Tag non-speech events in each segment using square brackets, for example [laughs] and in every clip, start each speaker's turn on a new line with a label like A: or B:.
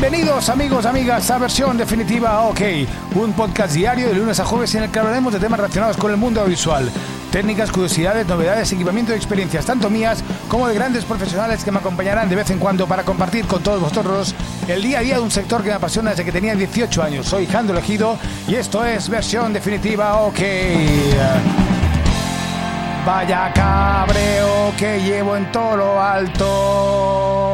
A: Bienvenidos amigos, amigas a versión definitiva OK, un podcast diario de lunes a jueves en el que hablaremos de temas relacionados con el mundo audiovisual, técnicas, curiosidades, novedades, equipamiento y experiencias, tanto mías como de grandes profesionales que me acompañarán de vez en cuando para compartir con todos vosotros el día a día de un sector que me apasiona desde que tenía 18 años. Soy Jando Elegido y esto es versión definitiva OK. Vaya cabreo que llevo en todo alto.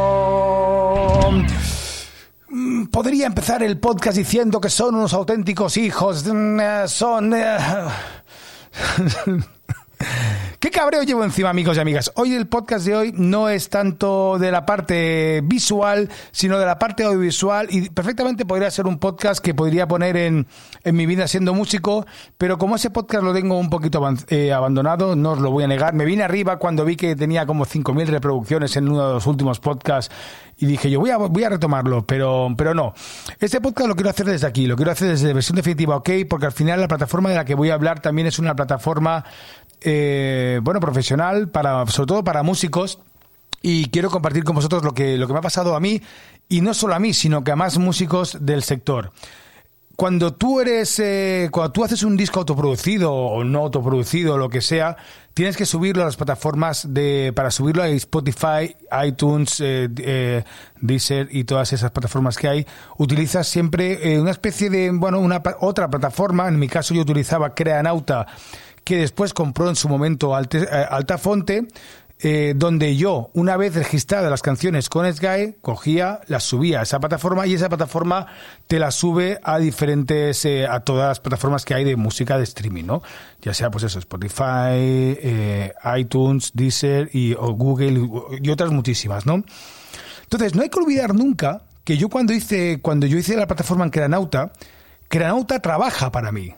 A: Podría empezar el podcast diciendo que son unos auténticos hijos. mm, eh, Son... [laughs] [laughs] ¿Qué cabreo llevo encima, amigos y amigas? Hoy el podcast de hoy no es tanto de la parte visual, sino de la parte audiovisual y perfectamente podría ser un podcast que podría poner en, en mi vida siendo músico, pero como ese podcast lo tengo un poquito eh, abandonado, no os lo voy a negar, me vine arriba cuando vi que tenía como 5.000 reproducciones en uno de los últimos podcasts y dije yo voy a, voy a retomarlo, pero, pero no. Este podcast lo quiero hacer desde aquí, lo quiero hacer desde versión definitiva, ok, porque al final la plataforma de la que voy a hablar también es una plataforma eh, bueno, profesional, para, sobre todo para músicos. Y quiero compartir con vosotros lo que, lo que me ha pasado a mí, y no solo a mí, sino que a más músicos del sector. Cuando tú eres, eh, cuando tú haces un disco autoproducido o no autoproducido, lo que sea, tienes que subirlo a las plataformas de, para subirlo a Spotify, iTunes, eh, eh, Deezer y todas esas plataformas que hay. Utilizas siempre eh, una especie de, bueno, una otra plataforma. En mi caso yo utilizaba Creanauta, que después compró en su momento Alte- eh, Altafonte, eh, donde yo, una vez registradas las canciones con Sky, cogía, las subía a esa plataforma y esa plataforma te las sube a diferentes, eh, a todas las plataformas que hay de música de streaming, ¿no? Ya sea, pues eso, Spotify, iTunes, Deezer y o Google y otras muchísimas, ¿no? Entonces, no hay que olvidar nunca que yo cuando hice, cuando yo hice la plataforma en Cranauta, Cranauta trabaja para mí.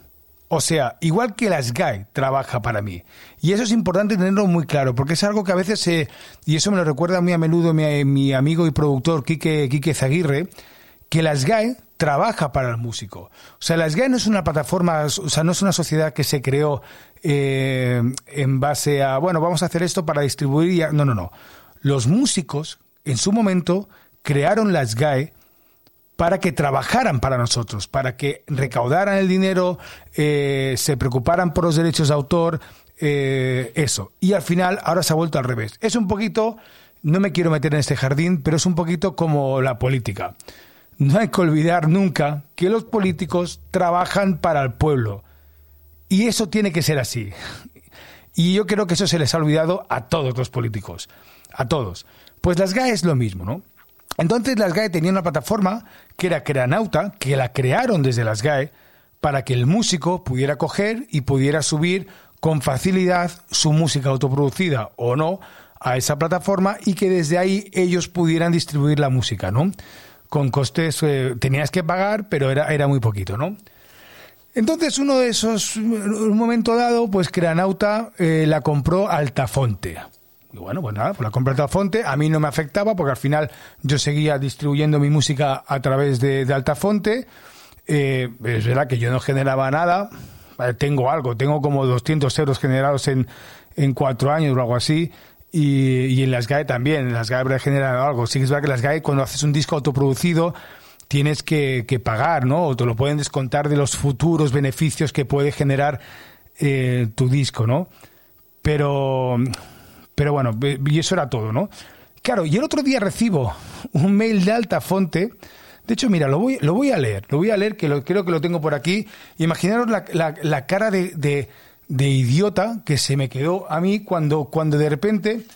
A: O sea, igual que la Sky trabaja para mí. Y eso es importante tenerlo muy claro, porque es algo que a veces, se y eso me lo recuerda muy a menudo mi, mi amigo y productor Quique, Quique Zaguirre, que la SGAE trabaja para el músico. O sea, la SGAE no es una plataforma, o sea, no es una sociedad que se creó eh, en base a, bueno, vamos a hacer esto para distribuir y... a- No, no, no. Los músicos, en su momento, crearon la SGAE para que trabajaran para nosotros, para que recaudaran el dinero, eh, se preocuparan por los derechos de autor, eh, eso. Y al final ahora se ha vuelto al revés. Es un poquito, no me quiero meter en este jardín, pero es un poquito como la política. No hay que olvidar nunca que los políticos trabajan para el pueblo. Y eso tiene que ser así. Y yo creo que eso se les ha olvidado a todos los políticos. A todos. Pues las GAE es lo mismo, ¿no? Entonces las GAE tenían una plataforma que era Creanauta, que la crearon desde las GAE para que el músico pudiera coger y pudiera subir con facilidad su música autoproducida o no a esa plataforma y que desde ahí ellos pudieran distribuir la música, ¿no? Con costes, eh, tenías que pagar, pero era, era muy poquito, ¿no? Entonces uno de esos, un momento dado, pues Creanauta eh, la compró Altafonte. Bueno, pues nada, pues la compré Altafonte, a mí no me afectaba porque al final yo seguía distribuyendo mi música a través de, de Altafonte. Eh, es verdad que yo no generaba nada, Eh, tengo algo, tengo como 200 euros generados en, en cuatro años o algo así. Y, y en las GAE también, en las GAE habrá generado algo. Sí que es verdad que las GAE cuando haces un disco autoproducido tienes que, que pagar, ¿no? O te lo pueden descontar de los futuros beneficios que puede generar eh, tu disco, ¿no? Pero, pero bueno, y eso era todo, ¿no? Claro, y el otro día recibo un mail de Altafonte. De hecho, mira, lo voy, lo voy a leer, lo voy a leer, que lo, creo que lo tengo por aquí. Imaginaros la, la, la cara de, de, idiota que se me quedó a mí cuando, cuando de repente,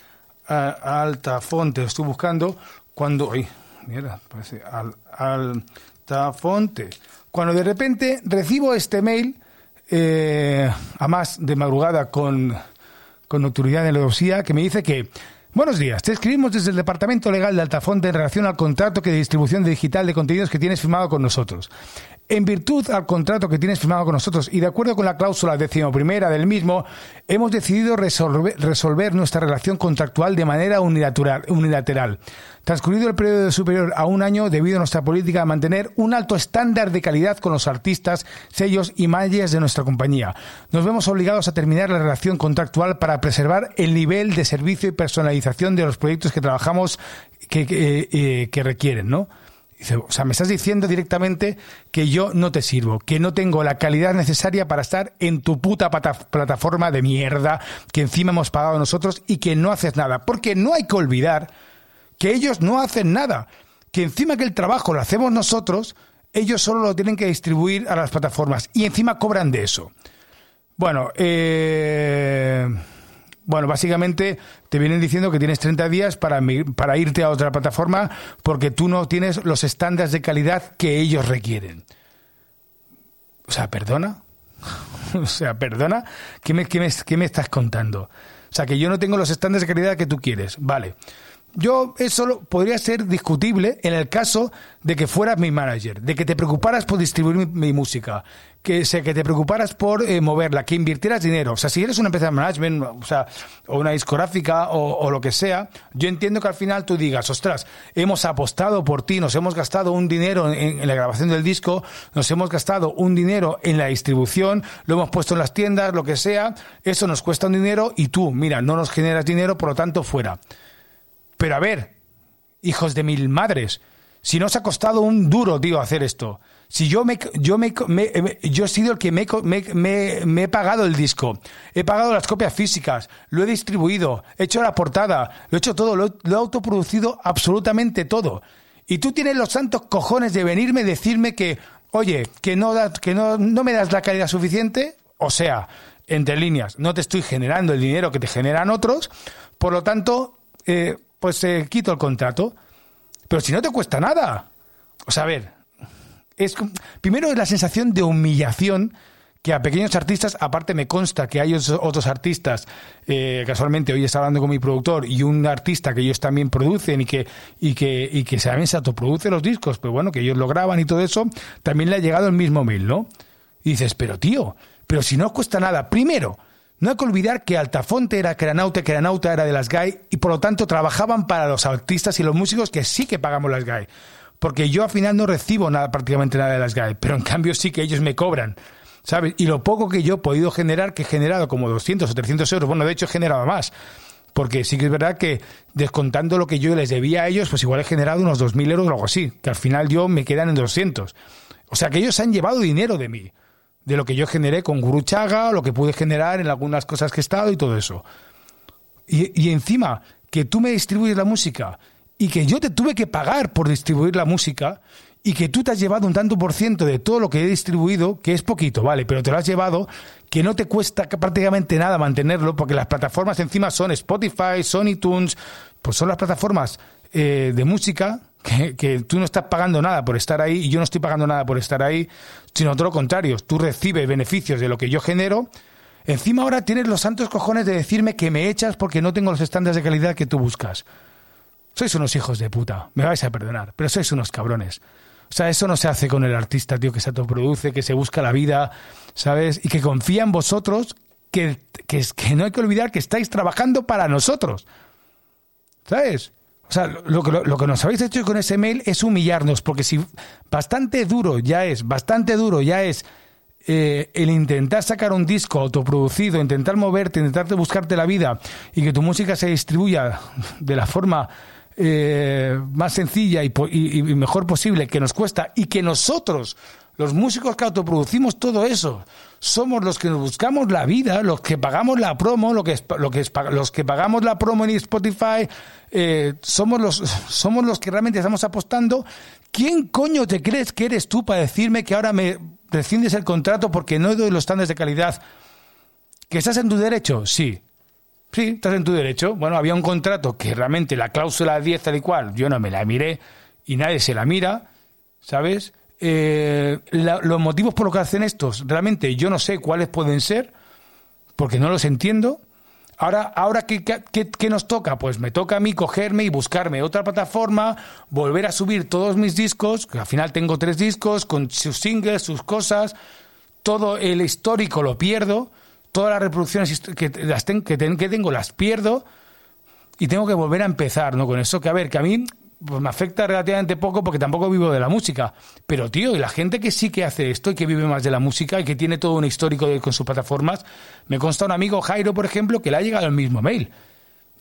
A: a- Altafonte, lo estoy buscando, cuando, ay, mira, parece, al, Altafonte, cuando de repente recibo este mail, eh, a más de madrugada con, con nocturnidad en la Odosía, que me dice que Buenos días, te escribimos desde el Departamento Legal de Altafonte en relación al contrato que de distribución digital de contenidos que tienes firmado con nosotros. En virtud al contrato que tienes firmado con nosotros y de acuerdo con la cláusula decimoprimera del mismo, hemos decidido resolver, nuestra relación contractual de manera unilateral, transcurrido el periodo superior a un año debido a nuestra política de mantener un alto estándar de calidad con los artistas, sellos y managers de nuestra compañía. Nos vemos obligados a terminar la relación contractual para preservar el nivel de servicio y personalización de los proyectos que trabajamos que, eh, que requieren, ¿no? Dice, o sea, me estás diciendo directamente que yo no te sirvo, que no tengo la calidad necesaria para estar en tu puta plataforma de mierda que encima hemos pagado nosotros y que no haces nada. Porque no hay que olvidar que ellos no hacen nada, que encima que el trabajo lo hacemos nosotros, ellos solo lo tienen que distribuir a las plataformas y encima cobran de eso. Bueno, eh bueno, básicamente te vienen diciendo que tienes 30 días para, para irte a otra plataforma porque tú no tienes los estándares de calidad que ellos requieren. O sea, perdona. [laughs] o sea, perdona. ¿Qué me, qué, me, ¿Qué me estás contando? O sea, que yo no tengo los estándares de calidad que tú quieres. Vale. Yo eso podría ser discutible en el caso de que fueras mi manager, de que te preocuparas por distribuir mi, música, que, sé, que te preocuparas por eh, moverla, que invirtieras dinero. O sea, si eres una empresa de management, o sea, o una discográfica o, lo que sea, yo entiendo que al final tú digas, ostras, hemos apostado por ti, nos hemos gastado un dinero en, la grabación del disco, nos hemos gastado un dinero en la distribución, lo hemos puesto en las tiendas, lo que sea, eso nos cuesta un dinero y tú, mira, no nos generas dinero, por lo tanto, fuera. Pero a ver, hijos de mil madres, si nos ha costado un duro, tío, hacer esto. Si yo me, yo me, yo he sido el que me, me, he pagado el disco, he pagado las copias físicas, lo he distribuido, he hecho la portada, lo he hecho todo, lo, he autoproducido absolutamente todo. Y tú tienes los santos cojones de venirme y decirme que, oye, que no, que no, no me das la calidad suficiente, o sea, entre líneas, no te estoy generando el dinero que te generan otros, por lo tanto, eh, pues se quito el contrato. Pero si no te cuesta nada. O sea, a ver, es, primero es la sensación de humillación que a pequeños artistas, aparte me consta que hay otros artistas, eh, casualmente hoy está hablando con mi productor y un artista que ellos también producen y que, y que, y que también se autoproduce los discos, pero bueno, que ellos lo graban y todo eso, también le ha llegado el mismo mail, ¿no? Y dices, pero tío, pero si no cuesta nada, primero, no hay que olvidar que Altafonte era Cranauta, Cranauta era de las GAI y por lo tanto trabajaban para los artistas y los músicos que sí que pagamos las GAI. Porque yo al final no recibo nada, prácticamente nada de las GAI, pero en cambio sí que ellos me cobran. ¿Sabes? Y lo poco que yo he podido generar, que he generado como 200 o 300 euros, bueno, de hecho he generado más. Porque sí que es verdad que descontando lo que yo les debía a ellos, pues igual he generado unos 2.000 euros o algo así, que al final yo me quedan en 200. O sea que ellos han llevado dinero de mí de lo que yo generé con Guruchaga, lo que pude generar en algunas cosas que he estado y todo eso. Y, y encima, que tú me distribuyes la música y que yo te tuve que pagar por distribuir la música y que tú te has llevado un tanto por ciento de todo lo que he distribuido, que es poquito, vale, pero te lo has llevado, que no te cuesta prácticamente nada mantenerlo, porque las plataformas encima son Spotify, son iTunes, pues son las plataformas eh, de música que, tú no estás pagando nada por estar ahí y yo no estoy pagando nada por estar ahí, sino todo lo contrario, tú recibes beneficios de lo que yo genero. Encima ahora tienes los santos cojones de decirme que me echas porque no tengo los estándares de calidad que tú buscas. Sois unos hijos de puta, me vais a perdonar, pero sois unos cabrones. O sea, eso no se hace con el artista, tío, que se autoproduce, que se busca la vida, ¿sabes? Y que confía en vosotros, que, que, que no hay que olvidar que estáis trabajando para nosotros. ¿Sabes? O sea, lo, lo, que nos habéis hecho con ese mail es humillarnos, porque si bastante duro ya es, bastante duro ya es eh, el intentar sacar un disco autoproducido, intentar moverte, intentar buscarte la vida y que tu música se distribuya de la forma eh, más sencilla y, y, mejor posible que nos cuesta y que nosotros, los músicos que autoproducimos todo eso, somos los que nos buscamos la vida, los que pagamos la promo, lo que, lo que los que pagamos la promo en Spotify, eh, somos, los, [laughs] somos los que realmente estamos apostando. ¿Quién coño te crees que eres tú para decirme que ahora me rescindes el contrato porque no doy los estándares de calidad? ¿Que estás en tu derecho? Sí. Sí, estás en tu derecho. Bueno, había un contrato que realmente la cláusula 10 tal y cual, yo no me la miré y nadie se la mira, ¿sabes? Eh, los motivos por los que hacen estos, realmente yo no sé cuáles pueden ser, porque no los entiendo. Ahora, ahora ¿qué, qué, nos toca? Pues me toca a mí cogerme y buscarme otra plataforma, volver a subir todos mis discos, que al final tengo tres discos, con sus singles, sus cosas, todo el histórico lo pierdo, todas las reproducciones que, las que, que tengo las pierdo y tengo que volver a empezar, ¿no? Con eso que, a ver, que a mí pues me afecta relativamente poco porque tampoco vivo de la música. Pero, tío, y la gente que sí que hace esto y que vive más de la música y que tiene todo un histórico con sus plataformas, me consta un amigo, Jairo, por ejemplo, que le ha llegado el mismo mail.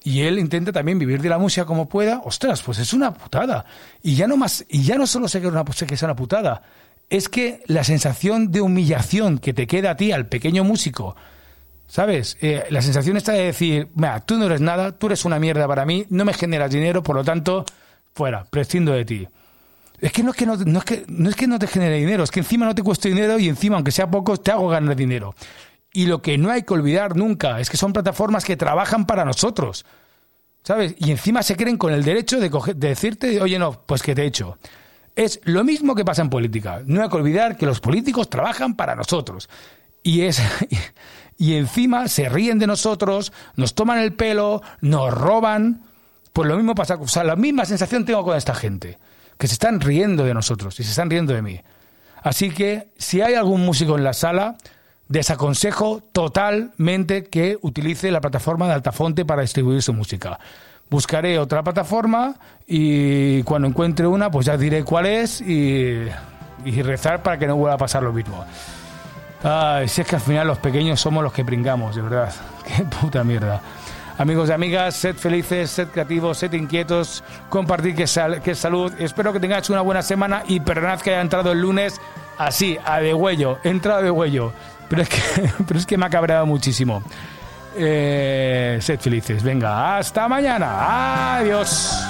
A: y él intenta también vivir de la música como pueda, ostras, pues es una putada. Y ya no más, y ya no solo sé que, una, que es una putada, es que la sensación de humillación que te queda a ti, al pequeño músico, ¿sabes? Eh, la sensación está de decir, mira, tú no eres nada, tú eres una mierda para mí, no me generas dinero, por lo tanto, fuera, prescindo de ti. Es que no es que no, es que no es que no te genere dinero, es que encima no te cueste dinero y encima, aunque sea poco, te hago ganar dinero. Y lo que no hay que olvidar nunca es que son plataformas que trabajan para nosotros. ¿Sabes? Y encima se creen con el derecho de, decirte, oye, no, pues que te he hecho. Es lo mismo que pasa en política. No hay que olvidar que los políticos trabajan para nosotros. Y es. [laughs] Y encima se ríen de nosotros, nos toman el pelo, nos roban. Pues lo mismo pasa, o sea, la misma sensación tengo con esta gente, que se están riendo de nosotros y se están riendo de mí. Así que si hay algún músico en la sala, desaconsejo totalmente que utilice la plataforma de Altafonte para distribuir su música. Buscaré otra plataforma y cuando encuentre una, pues ya diré cuál es y, rezar para que no vuelva a pasar lo mismo. Ay, si es que al final los pequeños somos los que pringamos, de verdad. [laughs] Qué puta mierda. Amigos y amigas, sed felices, sed creativos, sed inquietos, compartid que, que es salud. Espero que tengáis una buena semana y perdonad que haya entrado el lunes así, a de huello, entrado de huello. Pero es que, [laughs] pero es que me ha cabreado muchísimo. Eh, sed felices. Venga, hasta mañana. Adiós.